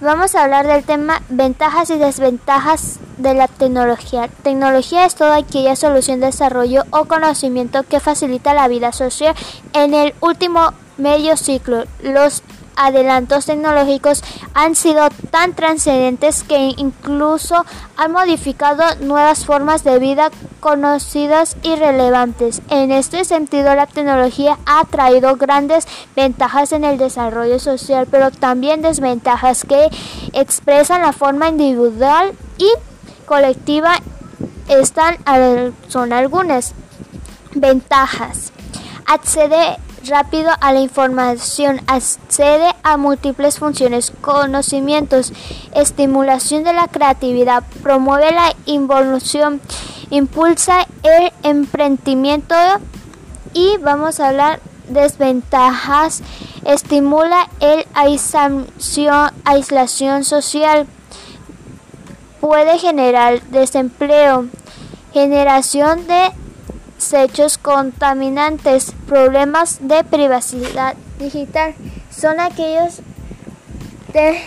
Vamos a hablar del tema ventajas y desventajas de la tecnología. Tecnología es toda aquella solución, desarrollo o conocimiento que facilita la vida social en el último medio ciclo. Los adelantos tecnológicos han sido tan trascendentes que incluso han modificado nuevas formas de vida conocidas y relevantes. En este sentido, la tecnología ha traído grandes ventajas en el desarrollo social, pero también desventajas que expresan la forma individual y colectiva. Están son algunas ventajas. Accede rápido a la información, accede a múltiples funciones, conocimientos, estimulación de la creatividad, promueve la involución, impulsa el emprendimiento y vamos a hablar desventajas, estimula el aislación, aislación social, puede generar desempleo, generación de desechos contaminantes, problemas de privacidad digital, son aquellos de